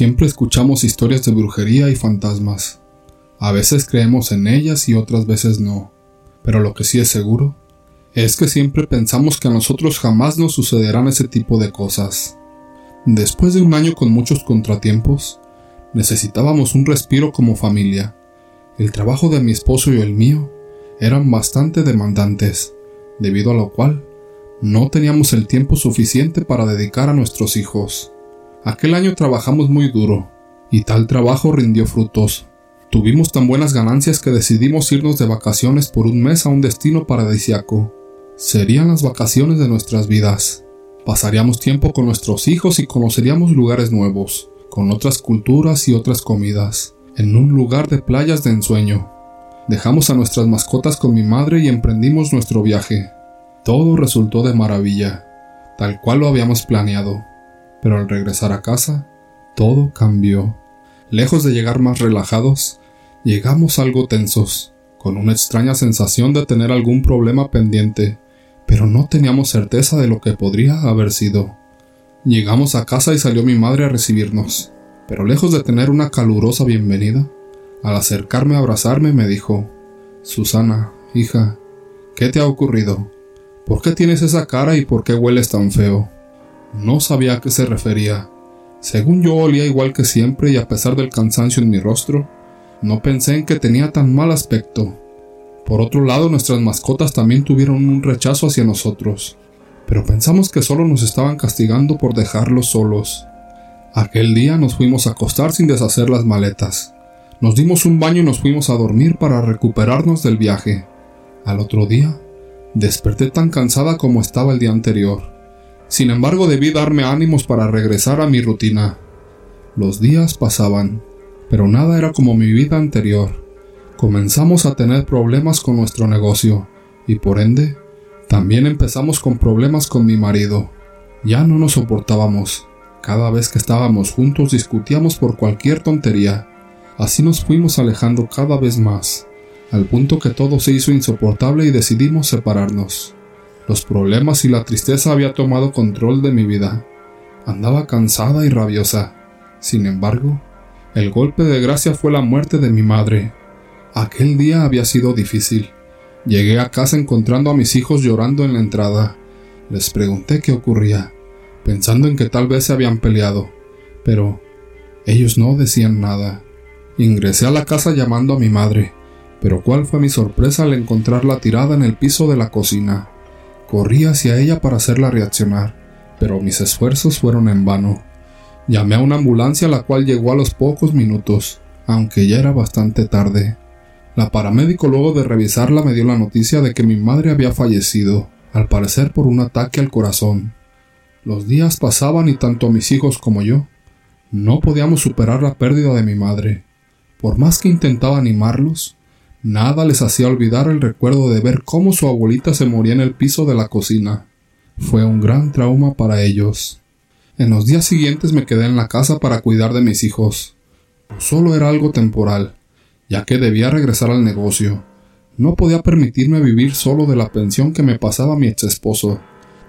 Siempre escuchamos historias de brujería y fantasmas. A veces creemos en ellas y otras veces no. Pero lo que sí es seguro es que siempre pensamos que a nosotros jamás nos sucederán ese tipo de cosas. Después de un año con muchos contratiempos, necesitábamos un respiro como familia. El trabajo de mi esposo y el mío eran bastante demandantes, debido a lo cual no teníamos el tiempo suficiente para dedicar a nuestros hijos. Aquel año trabajamos muy duro, y tal trabajo rindió frutos. Tuvimos tan buenas ganancias que decidimos irnos de vacaciones por un mes a un destino paradisiaco. Serían las vacaciones de nuestras vidas. Pasaríamos tiempo con nuestros hijos y conoceríamos lugares nuevos, con otras culturas y otras comidas, en un lugar de playas de ensueño. Dejamos a nuestras mascotas con mi madre y emprendimos nuestro viaje. Todo resultó de maravilla, tal cual lo habíamos planeado pero al regresar a casa, todo cambió. Lejos de llegar más relajados, llegamos algo tensos, con una extraña sensación de tener algún problema pendiente, pero no teníamos certeza de lo que podría haber sido. Llegamos a casa y salió mi madre a recibirnos, pero lejos de tener una calurosa bienvenida, al acercarme a abrazarme me dijo, Susana, hija, ¿qué te ha ocurrido? ¿Por qué tienes esa cara y por qué hueles tan feo? No sabía a qué se refería. Según yo olía igual que siempre y a pesar del cansancio en mi rostro, no pensé en que tenía tan mal aspecto. Por otro lado, nuestras mascotas también tuvieron un rechazo hacia nosotros, pero pensamos que solo nos estaban castigando por dejarlos solos. Aquel día nos fuimos a acostar sin deshacer las maletas. Nos dimos un baño y nos fuimos a dormir para recuperarnos del viaje. Al otro día, desperté tan cansada como estaba el día anterior. Sin embargo, debí darme ánimos para regresar a mi rutina. Los días pasaban, pero nada era como mi vida anterior. Comenzamos a tener problemas con nuestro negocio, y por ende, también empezamos con problemas con mi marido. Ya no nos soportábamos. Cada vez que estábamos juntos discutíamos por cualquier tontería. Así nos fuimos alejando cada vez más, al punto que todo se hizo insoportable y decidimos separarnos. Los problemas y la tristeza había tomado control de mi vida. Andaba cansada y rabiosa. Sin embargo, el golpe de gracia fue la muerte de mi madre. Aquel día había sido difícil. Llegué a casa encontrando a mis hijos llorando en la entrada. Les pregunté qué ocurría, pensando en que tal vez se habían peleado, pero ellos no decían nada. Ingresé a la casa llamando a mi madre, pero cuál fue mi sorpresa al encontrarla tirada en el piso de la cocina. Corrí hacia ella para hacerla reaccionar, pero mis esfuerzos fueron en vano. Llamé a una ambulancia la cual llegó a los pocos minutos, aunque ya era bastante tarde. La paramédico luego de revisarla me dio la noticia de que mi madre había fallecido, al parecer por un ataque al corazón. Los días pasaban y tanto mis hijos como yo no podíamos superar la pérdida de mi madre. Por más que intentaba animarlos, Nada les hacía olvidar el recuerdo de ver cómo su abuelita se moría en el piso de la cocina. Fue un gran trauma para ellos. En los días siguientes me quedé en la casa para cuidar de mis hijos. Solo era algo temporal, ya que debía regresar al negocio. No podía permitirme vivir solo de la pensión que me pasaba mi ex esposo,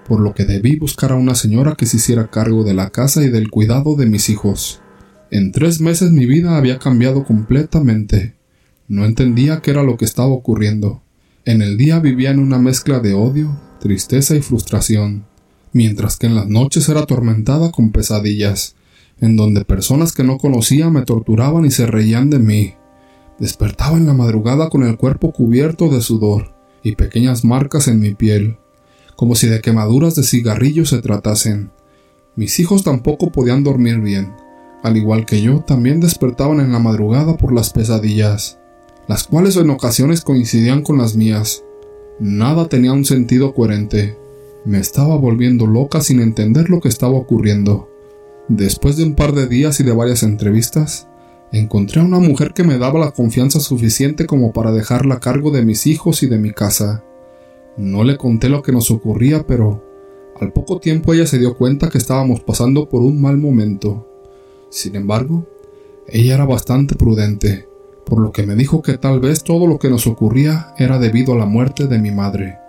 por lo que debí buscar a una señora que se hiciera cargo de la casa y del cuidado de mis hijos. En tres meses mi vida había cambiado completamente. No entendía qué era lo que estaba ocurriendo. En el día vivía en una mezcla de odio, tristeza y frustración, mientras que en las noches era atormentada con pesadillas, en donde personas que no conocía me torturaban y se reían de mí. Despertaba en la madrugada con el cuerpo cubierto de sudor y pequeñas marcas en mi piel, como si de quemaduras de cigarrillo se tratasen. Mis hijos tampoco podían dormir bien, al igual que yo también despertaban en la madrugada por las pesadillas las cuales en ocasiones coincidían con las mías. Nada tenía un sentido coherente. Me estaba volviendo loca sin entender lo que estaba ocurriendo. Después de un par de días y de varias entrevistas, encontré a una mujer que me daba la confianza suficiente como para dejarla a cargo de mis hijos y de mi casa. No le conté lo que nos ocurría, pero al poco tiempo ella se dio cuenta que estábamos pasando por un mal momento. Sin embargo, ella era bastante prudente por lo que me dijo que tal vez todo lo que nos ocurría era debido a la muerte de mi madre,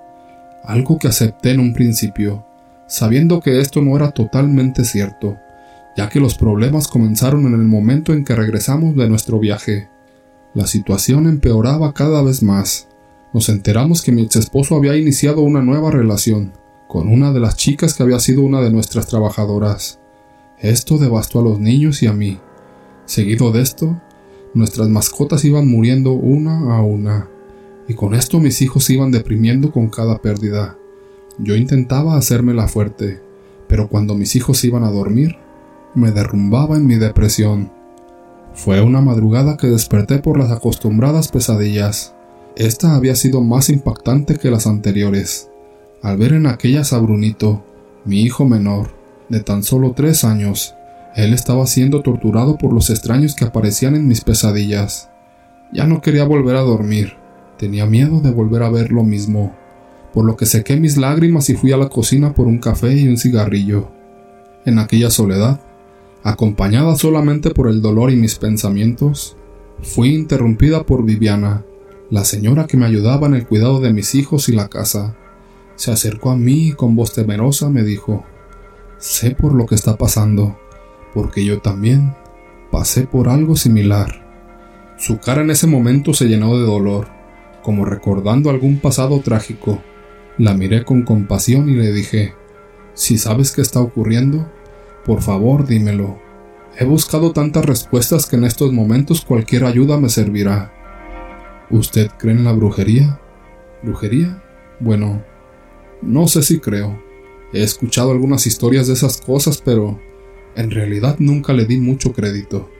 algo que acepté en un principio, sabiendo que esto no era totalmente cierto, ya que los problemas comenzaron en el momento en que regresamos de nuestro viaje. La situación empeoraba cada vez más. Nos enteramos que mi ex esposo había iniciado una nueva relación con una de las chicas que había sido una de nuestras trabajadoras. Esto devastó a los niños y a mí. Seguido de esto, nuestras mascotas iban muriendo una a una, y con esto mis hijos iban deprimiendo con cada pérdida. Yo intentaba hacérmela fuerte, pero cuando mis hijos iban a dormir, me derrumbaba en mi depresión. Fue una madrugada que desperté por las acostumbradas pesadillas. Esta había sido más impactante que las anteriores. Al ver en aquellas a Brunito, mi hijo menor, de tan solo tres años, él estaba siendo torturado por los extraños que aparecían en mis pesadillas. Ya no quería volver a dormir, tenía miedo de volver a ver lo mismo, por lo que sequé mis lágrimas y fui a la cocina por un café y un cigarrillo. En aquella soledad, acompañada solamente por el dolor y mis pensamientos, fui interrumpida por Viviana, la señora que me ayudaba en el cuidado de mis hijos y la casa. Se acercó a mí y con voz temerosa me dijo, Sé por lo que está pasando, porque yo también pasé por algo similar. Su cara en ese momento se llenó de dolor, como recordando algún pasado trágico. La miré con compasión y le dije, si sabes qué está ocurriendo, por favor dímelo. He buscado tantas respuestas que en estos momentos cualquier ayuda me servirá. ¿Usted cree en la brujería? ¿Brujería? Bueno, no sé si creo. He escuchado algunas historias de esas cosas, pero en realidad nunca le di mucho crédito.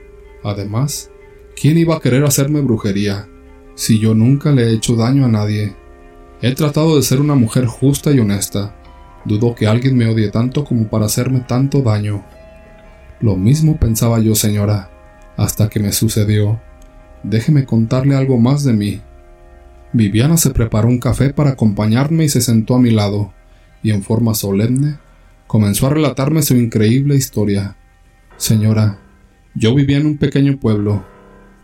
Además, ¿quién iba a querer hacerme brujería si yo nunca le he hecho daño a nadie? He tratado de ser una mujer justa y honesta, Dudo que alguien me odie tanto como para hacerme tanto daño. Lo mismo pensaba yo, señora, hasta que me sucedió. Déjeme contarle algo más de mí. Viviana se preparó un café para acompañarme y se sentó a mi lado, y en forma solemne comenzó a relatarme su increíble historia. Señora, yo vivía en un pequeño pueblo.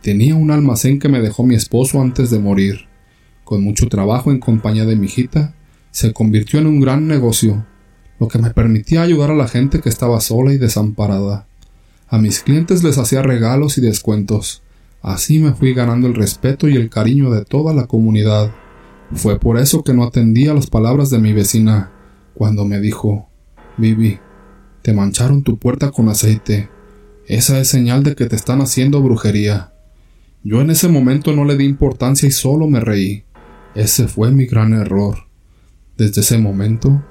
Tenía un almacén que me dejó mi esposo antes de morir. Con mucho trabajo en compañía de mi hijita, se convirtió en un gran negocio, lo que me permitía ayudar a la gente que estaba sola y desamparada. A mis clientes les hacía regalos y descuentos. Así me fui ganando el respeto y el cariño de toda la comunidad. Fue por eso que no atendía las palabras de mi vecina, cuando me dijo Vivi, te mancharon tu puerta con aceite. Esa es señal de que te están haciendo brujería. Yo en ese momento no le di importancia y solo me reí. Ese fue mi gran error. Desde ese momento,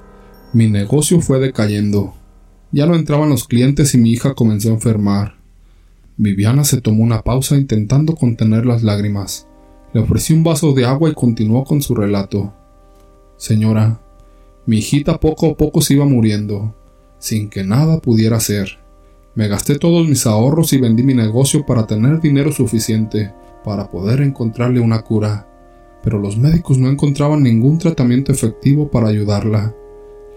mi negocio fue decayendo. Ya no entraban los clientes y mi hija comenzó a enfermar. Viviana se tomó una pausa intentando contener las lágrimas. Le ofrecí un vaso de agua y continuó con su relato. Señora, mi hijita poco a poco se iba muriendo, sin que nada pudiera hacer. Me gasté todos mis ahorros y vendí mi negocio para tener dinero suficiente para poder encontrarle una cura pero los médicos no encontraban ningún tratamiento efectivo para ayudarla.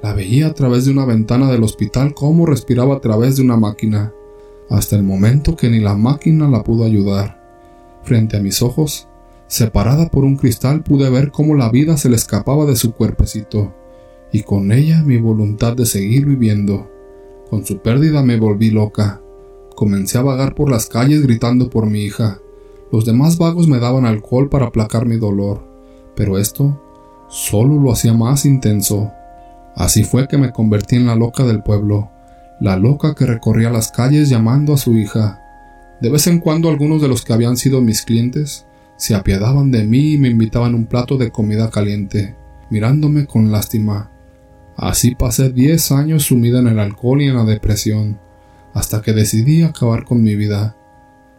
La veía a través de una ventana del hospital cómo respiraba a través de una máquina, hasta el momento que ni la máquina la pudo ayudar. Frente a mis ojos, separada por un cristal, pude ver cómo la vida se le escapaba de su cuerpecito, y con ella mi voluntad de seguir viviendo. Con su pérdida me volví loca. Comencé a vagar por las calles gritando por mi hija. Los demás vagos me daban alcohol para aplacar mi dolor, pero esto solo lo hacía más intenso. Así fue que me convertí en la loca del pueblo, la loca que recorría las calles llamando a su hija. De vez en cuando algunos de los que habían sido mis clientes se apiadaban de mí y me invitaban un plato de comida caliente, mirándome con lástima. Así pasé diez años sumida en el alcohol y en la depresión, hasta que decidí acabar con mi vida.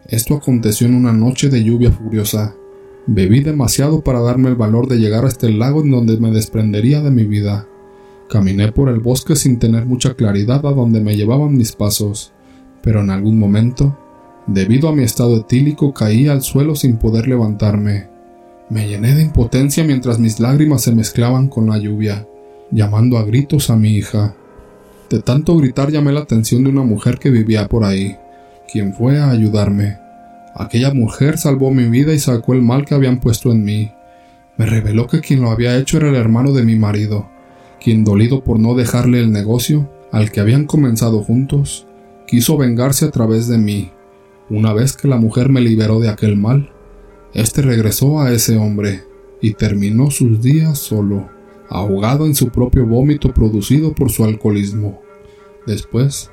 Esto aconteció en una noche de lluvia furiosa. Bebí demasiado para darme el valor de llegar hasta el lago en donde me desprendería de mi vida. Caminé por el bosque sin tener mucha claridad a donde me llevaban mis pasos, pero en algún momento, debido a mi estado etílico, caí al suelo sin poder levantarme. Me llené de impotencia mientras mis lágrimas se mezclaban con la lluvia, llamando a gritos a mi hija. De tanto gritar llamé la atención de una mujer que vivía por ahí quien fue a ayudarme. Aquella mujer salvó mi vida y sacó el mal que habían puesto en mí. Me reveló que quien lo había hecho era el hermano de mi marido, quien dolido por no dejarle el negocio al que habían comenzado juntos, quiso vengarse a través de mí. Una vez que la mujer me liberó de aquel mal, éste regresó a ese hombre y terminó sus días solo, ahogado en su propio vómito producido por su alcoholismo. Después,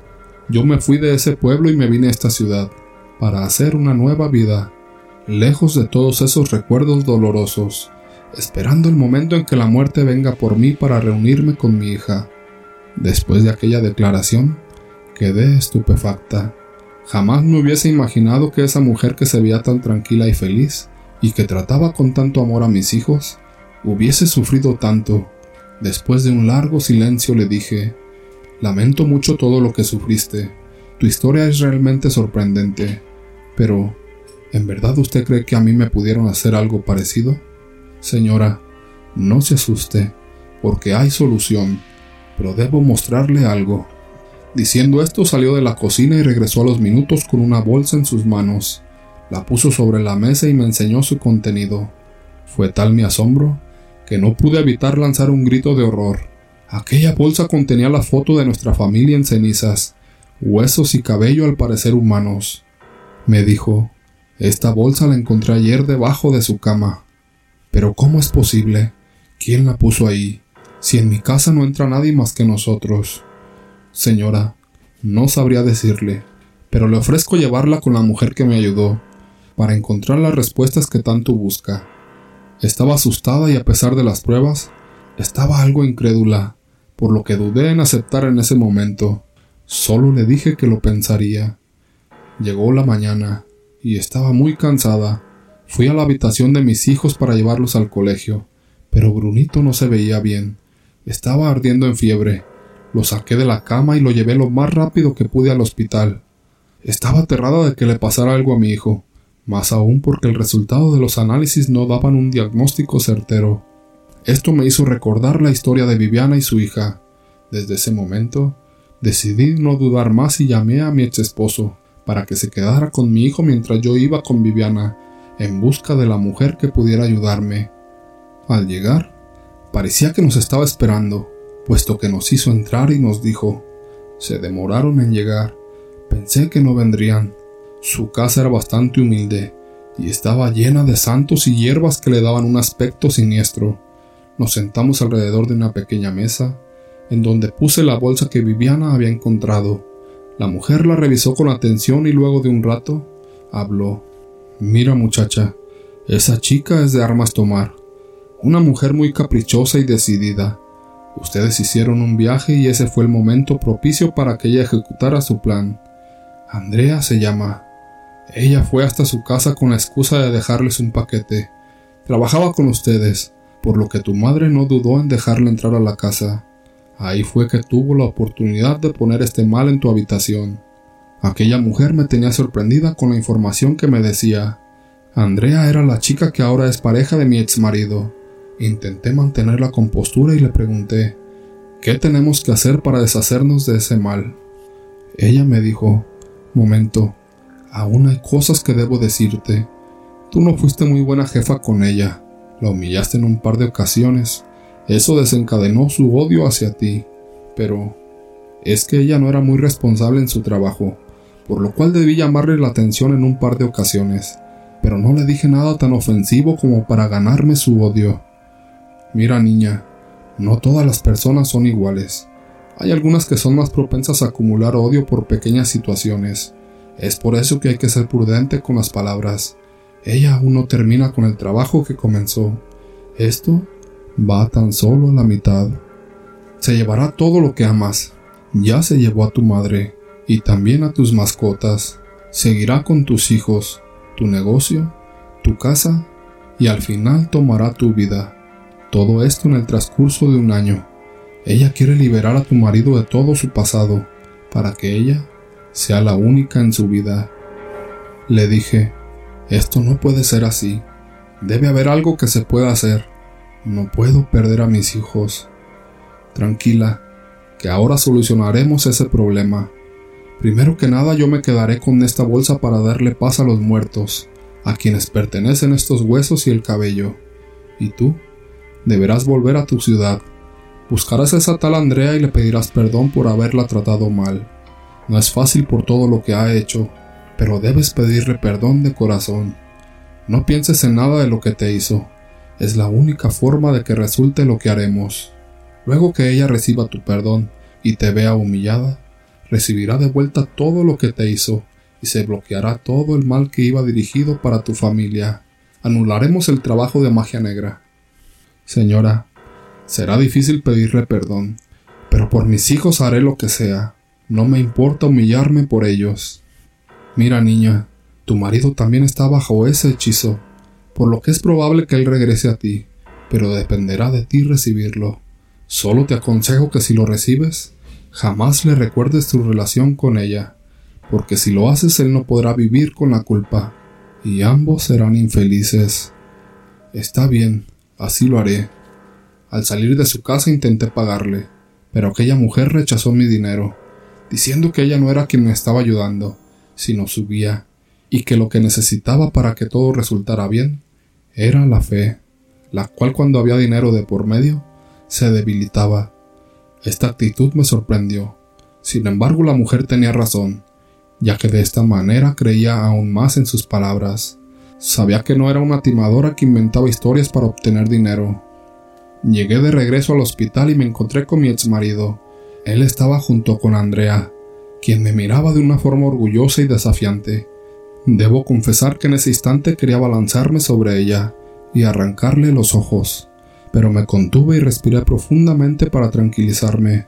yo me fui de ese pueblo y me vine a esta ciudad para hacer una nueva vida, lejos de todos esos recuerdos dolorosos, esperando el momento en que la muerte venga por mí para reunirme con mi hija. Después de aquella declaración, quedé estupefacta. Jamás me hubiese imaginado que esa mujer que se veía tan tranquila y feliz, y que trataba con tanto amor a mis hijos, hubiese sufrido tanto. Después de un largo silencio le dije, Lamento mucho todo lo que sufriste. Tu historia es realmente sorprendente. Pero, ¿en verdad usted cree que a mí me pudieron hacer algo parecido? Señora, no se asuste, porque hay solución, pero debo mostrarle algo. Diciendo esto salió de la cocina y regresó a los minutos con una bolsa en sus manos. La puso sobre la mesa y me enseñó su contenido. Fue tal mi asombro que no pude evitar lanzar un grito de horror. Aquella bolsa contenía la foto de nuestra familia en cenizas, huesos y cabello al parecer humanos. Me dijo, esta bolsa la encontré ayer debajo de su cama. Pero ¿cómo es posible? ¿Quién la puso ahí? Si en mi casa no entra nadie más que nosotros. Señora, no sabría decirle, pero le ofrezco llevarla con la mujer que me ayudó, para encontrar las respuestas que tanto busca. Estaba asustada y a pesar de las pruebas, estaba algo incrédula por lo que dudé en aceptar en ese momento. Solo le dije que lo pensaría. Llegó la mañana, y estaba muy cansada. Fui a la habitación de mis hijos para llevarlos al colegio, pero Brunito no se veía bien. Estaba ardiendo en fiebre. Lo saqué de la cama y lo llevé lo más rápido que pude al hospital. Estaba aterrada de que le pasara algo a mi hijo, más aún porque el resultado de los análisis no daban un diagnóstico certero. Esto me hizo recordar la historia de Viviana y su hija. Desde ese momento, decidí no dudar más y llamé a mi ex esposo para que se quedara con mi hijo mientras yo iba con Viviana en busca de la mujer que pudiera ayudarme. Al llegar, parecía que nos estaba esperando, puesto que nos hizo entrar y nos dijo, se demoraron en llegar, pensé que no vendrían. Su casa era bastante humilde y estaba llena de santos y hierbas que le daban un aspecto siniestro. Nos sentamos alrededor de una pequeña mesa, en donde puse la bolsa que Viviana había encontrado. La mujer la revisó con atención y luego de un rato habló. Mira muchacha, esa chica es de armas tomar. Una mujer muy caprichosa y decidida. Ustedes hicieron un viaje y ese fue el momento propicio para que ella ejecutara su plan. Andrea se llama. Ella fue hasta su casa con la excusa de dejarles un paquete. Trabajaba con ustedes por lo que tu madre no dudó en dejarle entrar a la casa. Ahí fue que tuvo la oportunidad de poner este mal en tu habitación. Aquella mujer me tenía sorprendida con la información que me decía. Andrea era la chica que ahora es pareja de mi ex marido. Intenté mantener la compostura y le pregunté, ¿qué tenemos que hacer para deshacernos de ese mal? Ella me dijo, momento, aún hay cosas que debo decirte. Tú no fuiste muy buena jefa con ella. La humillaste en un par de ocasiones. Eso desencadenó su odio hacia ti. Pero es que ella no era muy responsable en su trabajo, por lo cual debí llamarle la atención en un par de ocasiones, pero no le dije nada tan ofensivo como para ganarme su odio. Mira niña, no todas las personas son iguales. Hay algunas que son más propensas a acumular odio por pequeñas situaciones. Es por eso que hay que ser prudente con las palabras. Ella aún no termina con el trabajo que comenzó. Esto va tan solo a la mitad. Se llevará todo lo que amas. Ya se llevó a tu madre y también a tus mascotas. Seguirá con tus hijos, tu negocio, tu casa y al final tomará tu vida. Todo esto en el transcurso de un año. Ella quiere liberar a tu marido de todo su pasado para que ella sea la única en su vida. Le dije, esto no puede ser así. Debe haber algo que se pueda hacer. No puedo perder a mis hijos. Tranquila, que ahora solucionaremos ese problema. Primero que nada yo me quedaré con esta bolsa para darle paz a los muertos, a quienes pertenecen estos huesos y el cabello. Y tú deberás volver a tu ciudad. Buscarás a esa tal Andrea y le pedirás perdón por haberla tratado mal. No es fácil por todo lo que ha hecho, pero debes pedirle perdón de corazón. No pienses en nada de lo que te hizo. Es la única forma de que resulte lo que haremos. Luego que ella reciba tu perdón y te vea humillada, recibirá de vuelta todo lo que te hizo y se bloqueará todo el mal que iba dirigido para tu familia. Anularemos el trabajo de magia negra. Señora, será difícil pedirle perdón, pero por mis hijos haré lo que sea. No me importa humillarme por ellos. Mira, niña, tu marido también está bajo ese hechizo, por lo que es probable que él regrese a ti, pero dependerá de ti recibirlo. Solo te aconsejo que si lo recibes, jamás le recuerdes tu relación con ella, porque si lo haces él no podrá vivir con la culpa, y ambos serán infelices. Está bien, así lo haré. Al salir de su casa intenté pagarle, pero aquella mujer rechazó mi dinero, diciendo que ella no era quien me estaba ayudando, sino su guía, y que lo que necesitaba para que todo resultara bien era la fe, la cual cuando había dinero de por medio se debilitaba. Esta actitud me sorprendió. Sin embargo, la mujer tenía razón, ya que de esta manera creía aún más en sus palabras. Sabía que no era una timadora que inventaba historias para obtener dinero. Llegué de regreso al hospital y me encontré con mi ex marido. Él estaba junto con Andrea, quien me miraba de una forma orgullosa y desafiante. Debo confesar que en ese instante quería balanzarme sobre ella y arrancarle los ojos, pero me contuve y respiré profundamente para tranquilizarme.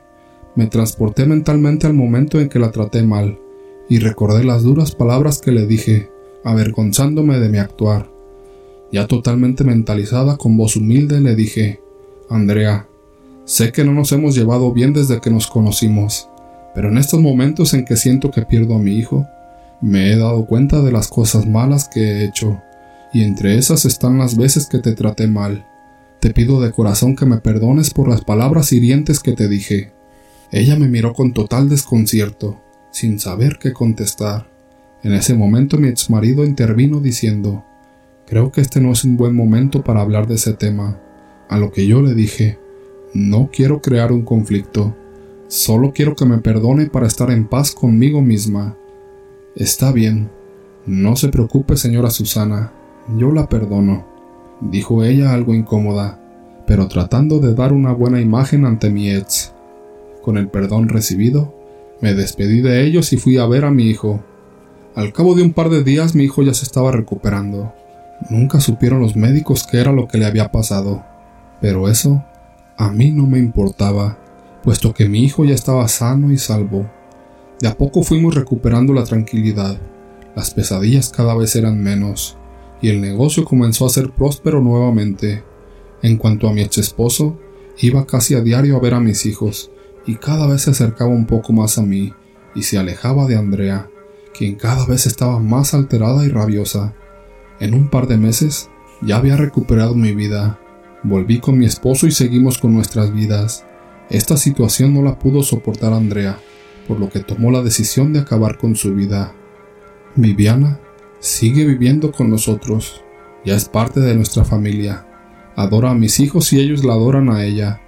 Me transporté mentalmente al momento en que la traté mal, y recordé las duras palabras que le dije, avergonzándome de mi actuar. Ya totalmente mentalizada, con voz humilde le dije, Andrea, sé que no nos hemos llevado bien desde que nos conocimos, pero en estos momentos en que siento que pierdo a mi hijo, me he dado cuenta de las cosas malas que he hecho, y entre esas están las veces que te traté mal. Te pido de corazón que me perdones por las palabras hirientes que te dije. Ella me miró con total desconcierto, sin saber qué contestar. En ese momento mi ex marido intervino diciendo, Creo que este no es un buen momento para hablar de ese tema. A lo que yo le dije, no quiero crear un conflicto, solo quiero que me perdone para estar en paz conmigo misma. Está bien, no se preocupe señora Susana, yo la perdono, dijo ella algo incómoda, pero tratando de dar una buena imagen ante mi ex. Con el perdón recibido, me despedí de ellos y fui a ver a mi hijo. Al cabo de un par de días mi hijo ya se estaba recuperando. Nunca supieron los médicos qué era lo que le había pasado, pero eso a mí no me importaba, puesto que mi hijo ya estaba sano y salvo. De a poco fuimos recuperando la tranquilidad, las pesadillas cada vez eran menos, y el negocio comenzó a ser próspero nuevamente. En cuanto a mi ex esposo, iba casi a diario a ver a mis hijos, y cada vez se acercaba un poco más a mí y se alejaba de Andrea, quien cada vez estaba más alterada y rabiosa. En un par de meses ya había recuperado mi vida. Volví con mi esposo y seguimos con nuestras vidas. Esta situación no la pudo soportar Andrea, por lo que tomó la decisión de acabar con su vida. Viviana sigue viviendo con nosotros, ya es parte de nuestra familia. Adora a mis hijos y ellos la adoran a ella.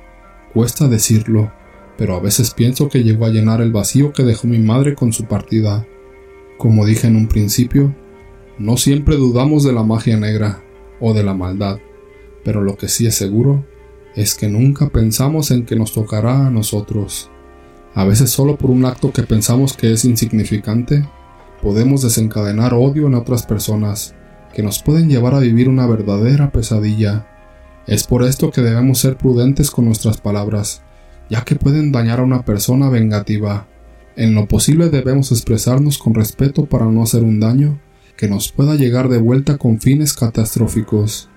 Cuesta decirlo, pero a veces pienso que llegó a llenar el vacío que dejó mi madre con su partida. Como dije en un principio, no siempre dudamos de la magia negra o de la maldad, pero lo que sí es seguro es que nunca pensamos en que nos tocará a nosotros. A veces solo por un acto que pensamos que es insignificante, podemos desencadenar odio en otras personas, que nos pueden llevar a vivir una verdadera pesadilla. Es por esto que debemos ser prudentes con nuestras palabras, ya que pueden dañar a una persona vengativa. En lo posible debemos expresarnos con respeto para no hacer un daño que nos pueda llegar de vuelta con fines catastróficos.